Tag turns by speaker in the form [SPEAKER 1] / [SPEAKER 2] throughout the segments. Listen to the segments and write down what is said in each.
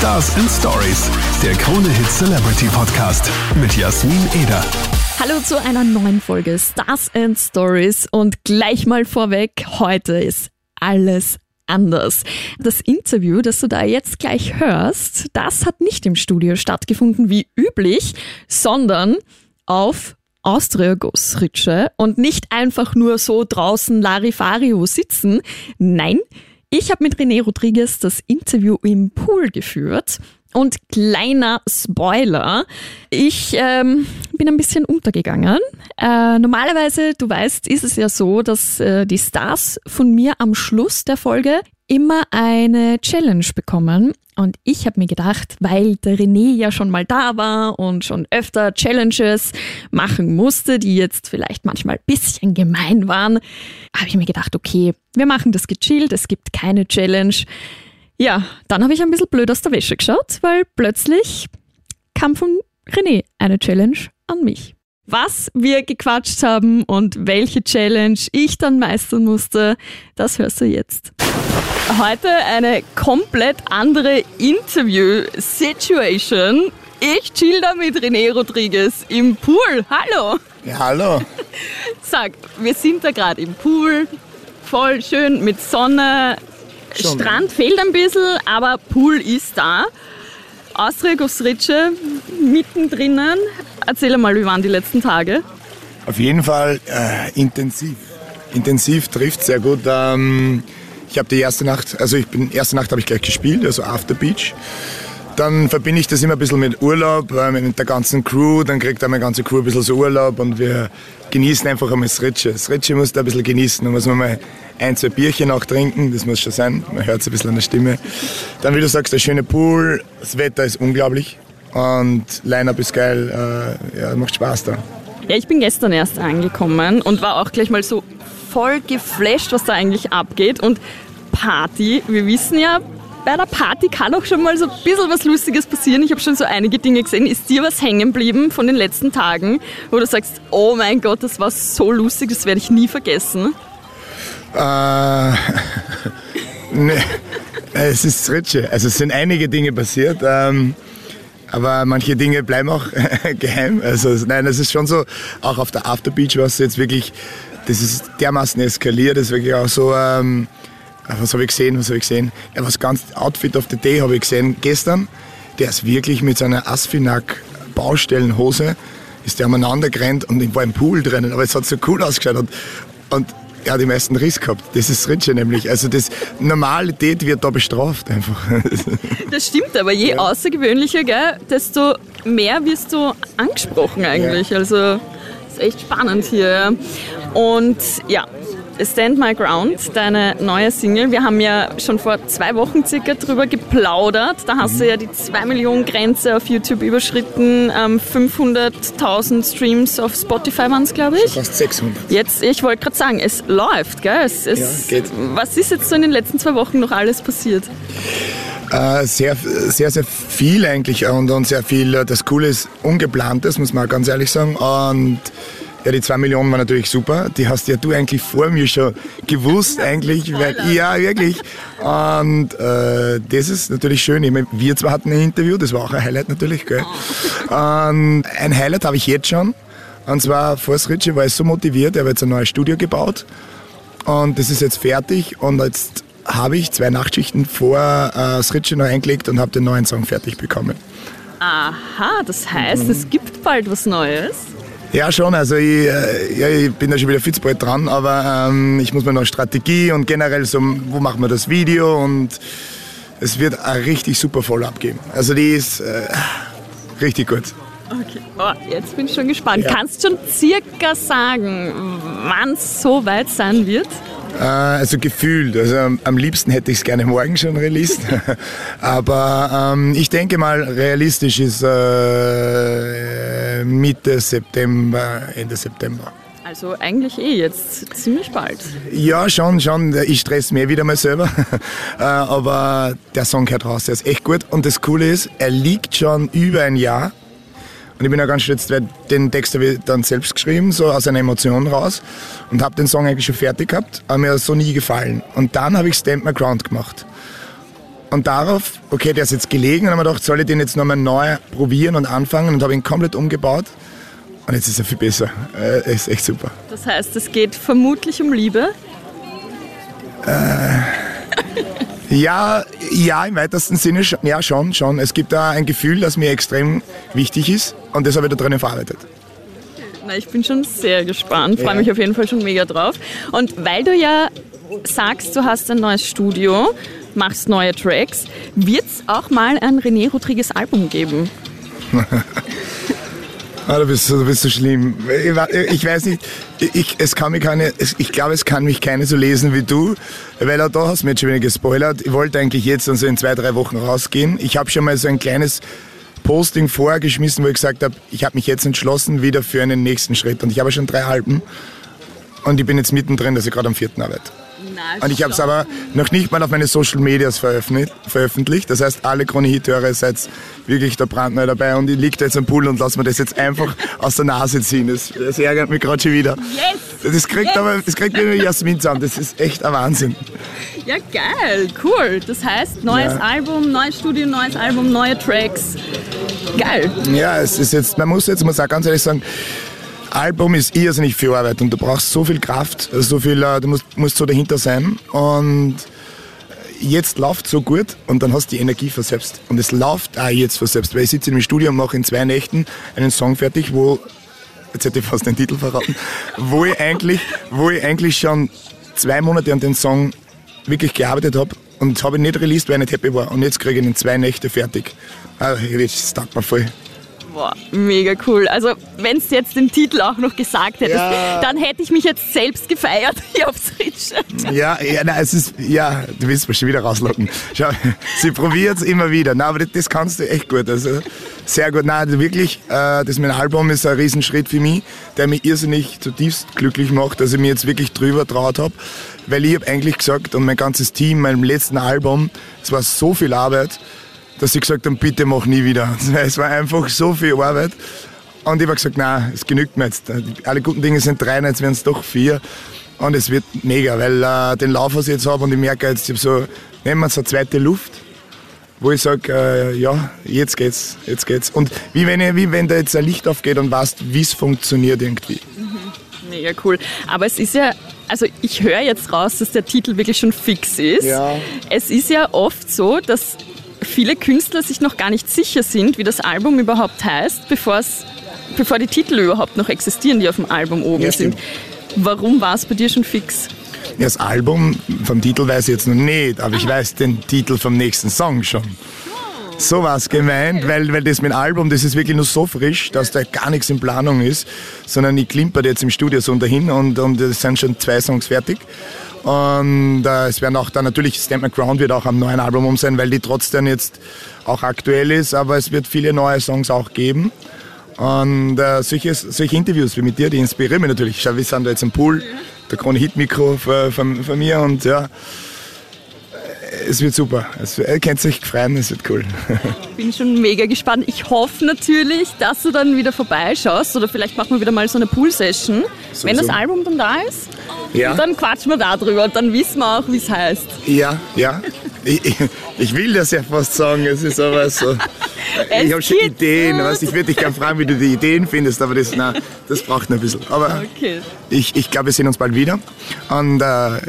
[SPEAKER 1] Stars and Stories, der Krone Hit Celebrity Podcast mit Jasmin Eder.
[SPEAKER 2] Hallo zu einer neuen Folge Stars and Stories und gleich mal vorweg, heute ist alles anders. Das Interview, das du da jetzt gleich hörst, das hat nicht im Studio stattgefunden wie üblich, sondern auf Austria Gossritsche und nicht einfach nur so draußen Larifario sitzen. Nein, ich habe mit René Rodriguez das Interview im Pool geführt. Und kleiner Spoiler, ich ähm, bin ein bisschen untergegangen. Äh, normalerweise, du weißt, ist es ja so, dass äh, die Stars von mir am Schluss der Folge immer eine Challenge bekommen. Und ich habe mir gedacht, weil der René ja schon mal da war und schon öfter Challenges machen musste, die jetzt vielleicht manchmal ein bisschen gemein waren, habe ich mir gedacht, okay, wir machen das gechillt, es gibt keine Challenge. Ja, dann habe ich ein bisschen blöd aus der Wäsche geschaut, weil plötzlich kam von René eine Challenge an mich. Was wir gequatscht haben und welche Challenge ich dann meistern musste, das hörst du jetzt. Heute eine komplett andere Interview-Situation. Ich chill da mit René Rodriguez im Pool. Hallo.
[SPEAKER 3] Ja, hallo.
[SPEAKER 2] Sag, wir sind da gerade im Pool, voll schön mit Sonne.
[SPEAKER 3] Schon.
[SPEAKER 2] Strand fehlt ein bisschen, aber Pool ist da. Austria Gossritsche mittendrin. Erzähl mal, wie waren die letzten Tage?
[SPEAKER 3] Auf jeden Fall äh, intensiv. Intensiv trifft sehr gut. Ähm, ich habe die erste Nacht, also ich bin erste Nacht habe ich gleich gespielt, also After Beach. Dann verbinde ich das immer ein bisschen mit Urlaub, äh, mit der ganzen Crew. Dann kriegt auch meine ganze Crew ein bisschen so Urlaub und wir genießen einfach einmal das Ritsche. Das Ritsche muss da ein bisschen genießen. Da muss man mal ein, zwei Bierchen auch trinken, das muss schon sein. Man hört es ein bisschen an der Stimme. Dann, wie du sagst, der schöne Pool, das Wetter ist unglaublich und Line-Up ist geil. Äh, ja, macht Spaß da.
[SPEAKER 2] Ja, ich bin gestern erst angekommen und war auch gleich mal so voll geflasht, was da eigentlich abgeht. Und Party, wir wissen ja, bei der Party kann auch schon mal so ein bisschen was Lustiges passieren. Ich habe schon so einige Dinge gesehen. Ist dir was hängen geblieben von den letzten Tagen, wo du sagst, oh mein Gott, das war so lustig, das werde ich nie vergessen?
[SPEAKER 3] Äh, ne, es ist Ritsche. Also es sind einige Dinge passiert. Ähm, aber manche Dinge bleiben auch geheim. Also nein, es ist schon so, auch auf der After Beach war es jetzt wirklich, das ist dermaßen eskaliert, das ist wirklich auch so, ähm, was habe ich gesehen, was habe ich gesehen? Ja, was ganz Outfit of the Day habe ich gesehen gestern. Der ist wirklich mit seiner Asfinag Baustellenhose ist der umeinander gerannt und ich war im Pool drinnen, aber es hat so cool ausgeschaut und, und er hat die meisten Riss gehabt. Das ist Ritsche nämlich. Also das Normalität wird da bestraft einfach.
[SPEAKER 2] Das stimmt, aber je außergewöhnlicher, gell, desto mehr wirst du angesprochen eigentlich. Also ist echt spannend hier. Und ja, Stand My Ground, deine neue Single. Wir haben ja schon vor zwei Wochen circa drüber geplaudert. Da hast du ja die 2 Millionen Grenze auf YouTube überschritten. Ähm, 500.000 Streams auf Spotify waren es, glaube ich.
[SPEAKER 3] Fast 600.
[SPEAKER 2] Jetzt, ich wollte gerade sagen, es läuft, gell? Es, es,
[SPEAKER 3] Ja, geht.
[SPEAKER 2] Was ist jetzt so in den letzten zwei Wochen noch alles passiert?
[SPEAKER 3] Äh, sehr, sehr, sehr viel eigentlich und, und sehr viel, äh, das Coole ist, ungeplantes, muss man ganz ehrlich sagen. Und ja, die zwei Millionen waren natürlich super. Die hast ja du eigentlich vor mir schon gewusst, eigentlich. Weil, ja, wirklich. Und äh, das ist natürlich schön. Ich meine, wir zwei hatten ein Interview, das war auch ein Highlight natürlich. Gell? Und ein Highlight habe ich jetzt schon. Und zwar, Forst Ritchie war ich so motiviert, er hat jetzt ein neues Studio gebaut. Und das ist jetzt fertig. Und jetzt habe ich zwei Nachtschichten vor äh, noch eingelegt und habe den neuen Song fertig bekommen.
[SPEAKER 2] Aha, das heißt,
[SPEAKER 3] Mhm.
[SPEAKER 2] es gibt bald was Neues.
[SPEAKER 3] Ja, schon. Also ich, äh, ja, ich bin da schon wieder viel zu bald dran, aber ähm, ich muss mir noch Strategie und generell so, wo machen wir das Video und es wird ein richtig super Follow-up geben. Also die ist äh, richtig gut.
[SPEAKER 2] Okay. Oh, jetzt bin ich schon gespannt.
[SPEAKER 3] Ja.
[SPEAKER 2] Kannst schon circa sagen, wann es so weit sein wird?
[SPEAKER 3] Äh, also gefühlt. Also am, liebsten hätte ich es gerne morgen schon released. aber ähm, ich denke mal, realistisch ist äh, Mitte September, Ende September.
[SPEAKER 2] Also eigentlich eh jetzt ziemlich bald.
[SPEAKER 3] Ja, schon, schon. Ich stress mir wieder mal selber. Äh, Aber der Song gehört raus, der ist echt gut. Und das Coole ist, er liegt schon über ein Jahr. Und ich bin ja ganz stolz, weil den Text habe ich dann selbst geschrieben, so aus einer Emotion raus. Und habe den Song eigentlich schon fertig gehabt, aber mir hat so nie gefallen. Und dann habe ich Stand My Ground gemacht. Und darauf, okay, der ist jetzt gelegen und haben wir gedacht, soll ich den jetzt nochmal neu probieren und anfangen und habe ihn komplett umgebaut. Und jetzt ist er viel besser. Er ist echt super.
[SPEAKER 2] Das heißt, es geht vermutlich um Liebe.
[SPEAKER 3] Ja, ja, im weitesten Sinne, ja, schon, schon. Es gibt da ein Gefühl, das mir extrem wichtig ist und das habe ich da drinnen verarbeitet.
[SPEAKER 2] Na, ich bin schon sehr gespannt, freue
[SPEAKER 3] Ja.
[SPEAKER 2] mich auf jeden Fall schon mega drauf. Und weil du ja sagst, du hast ein neues Studio, machst neue Tracks, wird es auch mal ein René Rodriguez Album geben?
[SPEAKER 3] Ah, du bist so, du bist so schlimm. Ich, weiß nicht, ich, es kann mich keine, ich glaube, es kann mich keine so lesen wie du, weil auch da hast du mir jetzt schon wieder gespoilert. Ich wollte eigentlich jetzt also in zwei, drei Wochen rausgehen. Ich habe schon mal so ein kleines Posting vorgeschmissen, wo ich gesagt habe, ich habe mich jetzt entschlossen wieder für einen nächsten Schritt. Und ich habe schon drei Alben und ich bin jetzt mittendrin, dass ich gerade am vierten arbeite. Und ich habe es aber noch nicht mal auf meine Social Medias veröffentlicht. Das heißt, alle Krone-Hit-Hörer seid wirklich da brandneu dabei und ich liege da jetzt am Pool und lass mir das jetzt einfach aus der Nase ziehen. Das, das ärgert mich gerade schon wieder.
[SPEAKER 2] Yes!
[SPEAKER 3] Das kriegt
[SPEAKER 2] Yes!
[SPEAKER 3] aber, das kriegt mir nur Jasmin zusammen. Das ist echt ein Wahnsinn.
[SPEAKER 2] Ja, geil, cool. Das heißt, neues
[SPEAKER 3] Ja.
[SPEAKER 2] Album, neues Studio, neues Album, neue Tracks. Geil.
[SPEAKER 3] Ja, es ist jetzt, man muss jetzt, muss auch ganz ehrlich sagen, Album ist irrsinnig viel Arbeit und du brauchst so viel Kraft, so viel, äh, du musst, musst so dahinter sein und jetzt läuft so gut und dann hast du die Energie für selbst. Und es läuft auch jetzt für selbst, weil ich sitze im Studio und mache in zwei Nächten einen Song fertig, wo, jetzt hätte ich fast den Titel verraten, wo ich eigentlich, wo ich eigentlich schon zwei Monate an den Song wirklich gearbeitet habe und habe ihn nicht released, weil ich nicht happy war. Und jetzt kriege ich ihn in zwei Nächte fertig. Also, das taugt mir voll.
[SPEAKER 2] Boah, mega cool. Also, wenn es jetzt den Titel auch noch gesagt hättest,
[SPEAKER 3] Ja.
[SPEAKER 2] dann hätte ich mich jetzt selbst gefeiert. Ich hab's Ritsche.
[SPEAKER 3] Ja, ja, nein, es ist, ja, du willst mich schon wieder rauslocken. Schau, sie probiert es immer wieder. Nein, aber das, das kannst du echt gut. Also, sehr gut. Nein, also wirklich, äh, das mein Album ist ein Riesenschritt für mich, der mich irrsinnig zutiefst glücklich macht, dass ich mir jetzt wirklich drüber traut habe. Weil ich habe eigentlich gesagt, und mein ganzes Team, meinem letzten Album, es war so viel Arbeit, dass sie gesagt haben, bitte mach nie wieder. Es war einfach so viel Arbeit. Und ich habe gesagt, nein, es genügt mir jetzt. Alle guten Dinge sind drei, jetzt werden es doch vier. Und es wird mega, weil äh, den Lauf, was ich jetzt habe, und ich merke jetzt, ich habe so, nehmen wir so eine zweite Luft, wo ich sage, äh, ja, jetzt geht's, jetzt geht's. Und wie wenn, ich, wie wenn da jetzt ein Licht aufgeht und weißt, wie es funktioniert irgendwie.
[SPEAKER 2] Mega cool. Aber es ist ja, also ich höre jetzt raus, dass der Titel wirklich schon fix ist.
[SPEAKER 3] Ja.
[SPEAKER 2] Es ist ja oft so, dass viele Künstler sich noch gar nicht sicher sind, wie das Album überhaupt heißt, bevor die Titel überhaupt noch existieren, die auf dem Album oben
[SPEAKER 3] Ja,
[SPEAKER 2] sind. Warum war es bei dir schon fix?
[SPEAKER 3] Ja, Das Album vom Titel weiß ich jetzt noch nicht, aber ich weiß den Titel vom nächsten Song schon. So war es gemeint, weil, weil das mit Album, das ist wirklich nur so frisch, dass da gar nichts in Planung ist, sondern ich klimper jetzt im Studio so dahin und, und es sind schon zwei Songs fertig. Und äh, es werden auch dann natürlich, Stand My Ground wird auch am neuen Album um sein, weil die trotzdem jetzt auch aktuell ist, aber es wird viele neue Songs auch geben. Und äh, solche, solche Interviews wie mit dir, die inspirieren mich natürlich. Schau, wir sind da jetzt im Pool, der Krone Hit Mikro von, von, von mir und ja, es wird super. Es, ihr könnt euch freuen, es wird cool.
[SPEAKER 2] Bin schon mega gespannt. Ich hoffe natürlich, dass du dann wieder vorbeischaust oder vielleicht machen wir wieder mal so eine Pool-Session. Wenn das Album dann da ist,
[SPEAKER 3] Ja.
[SPEAKER 2] dann quatschen wir da drüber und dann wissen wir auch, wie es heißt.
[SPEAKER 3] Ja, ja. Ich, ich, ich will das ja fast sagen, es ist aber so. Ich habe schon. Ideen. Weißt, ich würde dich gerne fragen, wie du die Ideen findest, aber das, na, das braucht noch ein bisschen. Aber
[SPEAKER 2] Okay.
[SPEAKER 3] ich, ich glaube, wir sehen uns bald wieder. Und äh,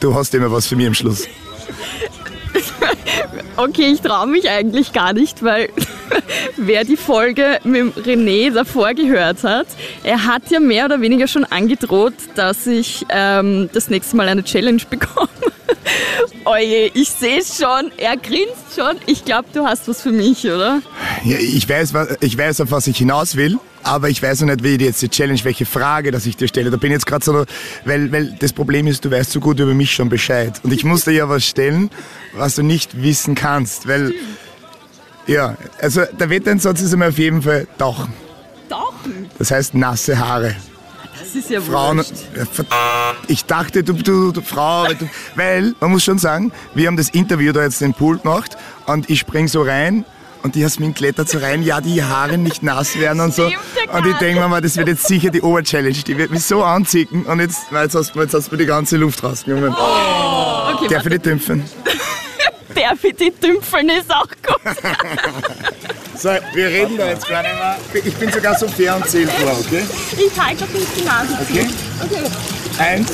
[SPEAKER 3] du hast immer was für mich am Schluss.
[SPEAKER 2] Okay, ich traue mich eigentlich gar nicht, weil wer die Folge mit René davor gehört hat, er hat ja mehr oder weniger schon angedroht, dass ich ähm, das nächste Mal eine Challenge bekomme. Oje, ich sehe es schon, er grinst schon. Ich glaube, du hast was für mich, oder?
[SPEAKER 3] Ja, ich, weiß, ich weiß, auf was ich hinaus will, aber ich weiß noch nicht, wie jetzt die Challenge, welche Frage, dass ich dir stelle. Da bin ich jetzt gerade so, weil, weil das Problem ist, du weißt so gut über mich schon Bescheid. Und ich muss dir ja was stellen, was du nicht wissen kannst, weil, ja, also der Wetteinsatz ist einmal auf jeden Fall tauchen.
[SPEAKER 2] Tauchen.
[SPEAKER 3] Das heißt nasse Haare.
[SPEAKER 2] Das ist ja
[SPEAKER 3] Frauen, ich dachte, du, du, du Frau, weil du, weil, man muss schon sagen, wir haben das Interview da jetzt in den Pool gemacht und ich spring so rein und die Jasmin klettert so rein, ja, die Haare nicht nass werden und so. Und ich denke mir mal, das wird jetzt sicher die Oberchallenge, die wird mich so anziehen und jetzt, jetzt, hast, du- jetzt hast du mir die ganze Luft rausgenommen.
[SPEAKER 2] Okay,
[SPEAKER 3] Darf ich
[SPEAKER 2] warte.
[SPEAKER 3] nicht dümpfen?
[SPEAKER 2] der für die Tümpfeln ist auch gut.
[SPEAKER 3] So, wir reden da jetzt gar nicht mehr. Ich bin sogar so fair und zähl vor, okay?
[SPEAKER 2] Ich halte doch nicht die Nase zu.
[SPEAKER 3] Okay?
[SPEAKER 2] Okay.
[SPEAKER 3] Eins.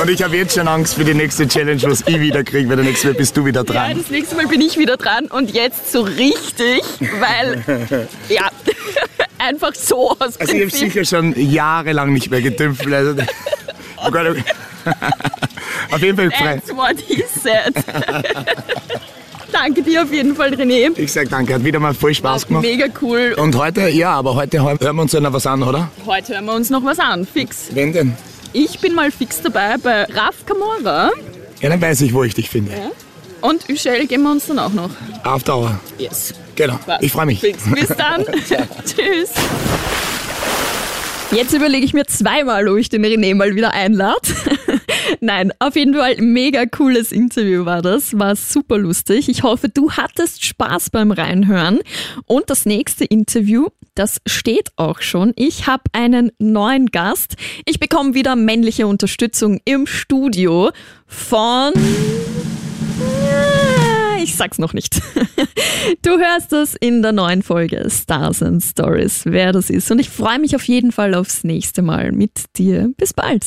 [SPEAKER 3] Und ich habe jetzt schon Angst für die nächste Challenge, was ich wieder kriege, weil der nächste Mal bist du wieder
[SPEAKER 2] Ja,
[SPEAKER 3] dran.
[SPEAKER 2] das nächste Mal bin ich wieder dran und jetzt so richtig, weil, ja, einfach so aus
[SPEAKER 3] Also ich habe sicher schon jahrelang nicht mehr getümpft. Also, oh Gott. Auf jeden Fall frei.
[SPEAKER 2] That's what he said. Danke dir auf jeden Fall, René.
[SPEAKER 3] Ich sag danke, hat wieder mal voll Spaß gemacht.
[SPEAKER 2] Mega cool.
[SPEAKER 3] Und heute, ja, aber heute hören wir uns ja noch was an, oder?
[SPEAKER 2] Heute hören wir uns noch was an, fix.
[SPEAKER 3] Wenn denn?
[SPEAKER 2] Ich bin mal fix dabei bei Raf Kamora
[SPEAKER 3] Ja, dann weiß ich, wo ich dich finde.
[SPEAKER 2] und Michelle geben wir uns dann auch noch.
[SPEAKER 3] Auf Dauer.
[SPEAKER 2] Yes.
[SPEAKER 3] Genau. Ich freue mich.
[SPEAKER 2] Fix. Bis dann. Tschüss. Jetzt überlege ich mir zweimal, ob ich den René mal wieder einlade. Nein, auf jeden Fall mega cooles Interview war das. War super lustig. Ich hoffe, du hattest Spaß beim Reinhören. Und das nächste Interview, das steht auch schon. Ich habe einen neuen Gast. Ich bekomme wieder männliche Unterstützung im Studio von Ah, ich sag's noch nicht. Du hörst es in der neuen Folge Stars and Stories, wer das ist. Und ich freue mich auf jeden Fall aufs nächste Mal mit dir. Bis bald.